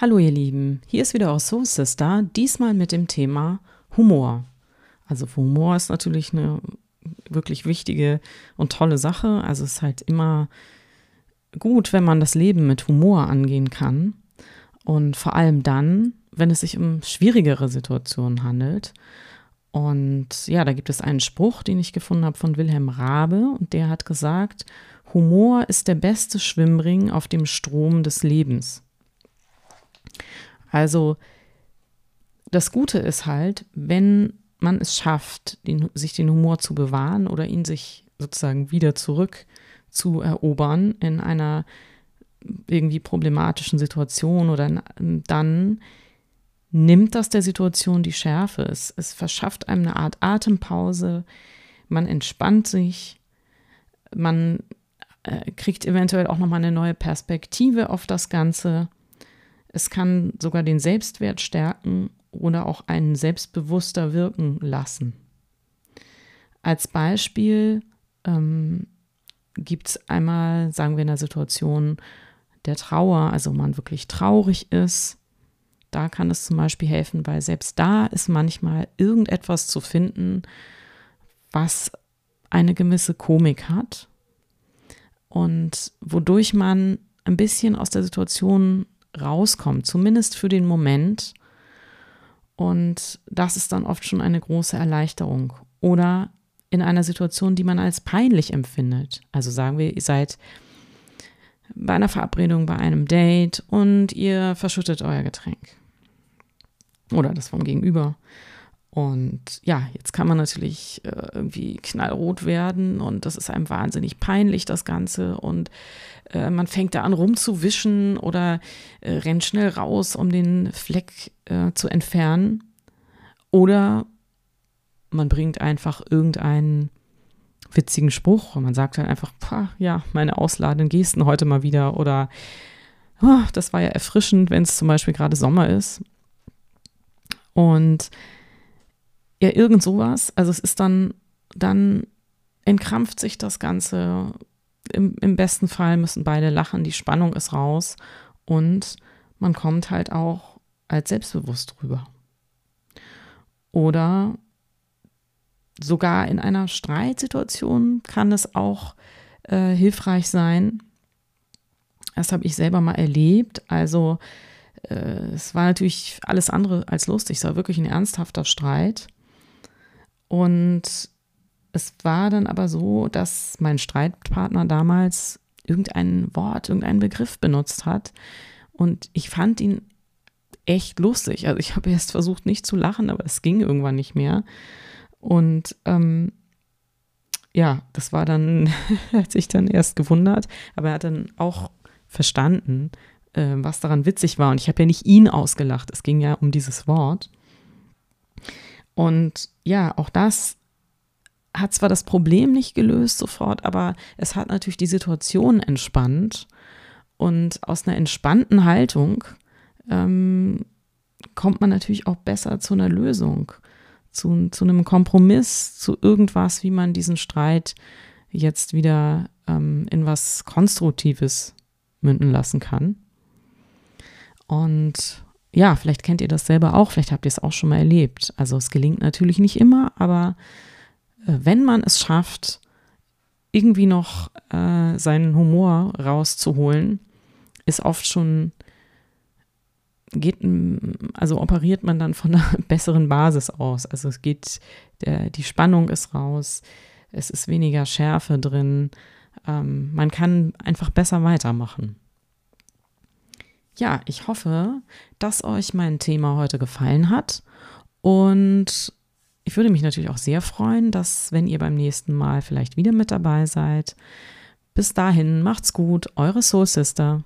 Hallo ihr Lieben, hier ist wieder eure Soul Sister, diesmal mit dem Thema Humor. Also Humor ist natürlich eine wirklich wichtige und tolle Sache. Also es ist halt immer gut, wenn man das Leben mit Humor angehen kann. Und vor allem dann, wenn es sich um schwierigere Situationen handelt. Und ja, da gibt es einen Spruch, den ich gefunden habe von Wilhelm Rabe. Und der hat gesagt, Humor ist der beste Schwimmring auf dem Strom des Lebens. Also das Gute ist halt, wenn man es schafft, den, sich den Humor zu bewahren oder ihn sich sozusagen wieder zurück zu erobern in einer irgendwie problematischen Situation oder in, dann nimmt das der Situation die Schärfe. Es, es verschafft einem eine Art Atempause, man entspannt sich, man äh, kriegt eventuell auch nochmal eine neue Perspektive auf das Ganze es kann sogar den Selbstwert stärken oder auch einen selbstbewusster wirken lassen. Als Beispiel ähm, gibt es einmal, sagen wir in der Situation der Trauer, also man wirklich traurig ist. Da kann es zum Beispiel helfen, weil selbst da ist manchmal irgendetwas zu finden, was eine gewisse Komik hat und wodurch man ein bisschen aus der Situation rauskommt, zumindest für den Moment. Und das ist dann oft schon eine große Erleichterung. Oder in einer Situation, die man als peinlich empfindet. Also sagen wir, ihr seid bei einer Verabredung, bei einem Date und ihr verschüttet euer Getränk. Oder das vom Gegenüber. Und ja, jetzt kann man natürlich äh, irgendwie knallrot werden und das ist einem wahnsinnig peinlich, das Ganze. Und äh, man fängt da an rumzuwischen oder äh, rennt schnell raus, um den Fleck äh, zu entfernen. Oder man bringt einfach irgendeinen witzigen Spruch und man sagt dann einfach, ja, meine ausladenden Gesten heute mal wieder. Oder oh, das war ja erfrischend, wenn es zum Beispiel gerade Sommer ist. Und ja, irgend sowas. Also es ist dann, dann entkrampft sich das Ganze. Im, Im besten Fall müssen beide lachen, die Spannung ist raus und man kommt halt auch als selbstbewusst rüber. Oder sogar in einer Streitsituation kann es auch äh, hilfreich sein. Das habe ich selber mal erlebt. Also äh, es war natürlich alles andere als lustig. Es war wirklich ein ernsthafter Streit. Und es war dann aber so, dass mein Streitpartner damals irgendein Wort, irgendeinen Begriff benutzt hat. Und ich fand ihn echt lustig. Also ich habe erst versucht, nicht zu lachen, aber es ging irgendwann nicht mehr. Und ähm, ja, das war dann, hat sich dann erst gewundert, aber er hat dann auch verstanden, äh, was daran witzig war. Und ich habe ja nicht ihn ausgelacht, es ging ja um dieses Wort. Und ja, auch das hat zwar das Problem nicht gelöst sofort, aber es hat natürlich die Situation entspannt. Und aus einer entspannten Haltung ähm, kommt man natürlich auch besser zu einer Lösung, zu, zu einem Kompromiss, zu irgendwas, wie man diesen Streit jetzt wieder ähm, in was Konstruktives münden lassen kann. Und ja, vielleicht kennt ihr das selber auch, vielleicht habt ihr es auch schon mal erlebt. Also es gelingt natürlich nicht immer, aber äh, wenn man es schafft, irgendwie noch äh, seinen Humor rauszuholen, ist oft schon, geht, also operiert man dann von einer besseren Basis aus. Also es geht, der, die Spannung ist raus, es ist weniger Schärfe drin, ähm, man kann einfach besser weitermachen ja, ich hoffe, dass euch mein Thema heute gefallen hat. Und ich würde mich natürlich auch sehr freuen, dass, wenn ihr beim nächsten Mal vielleicht wieder mit dabei seid. Bis dahin, macht's gut, eure Soul Sister.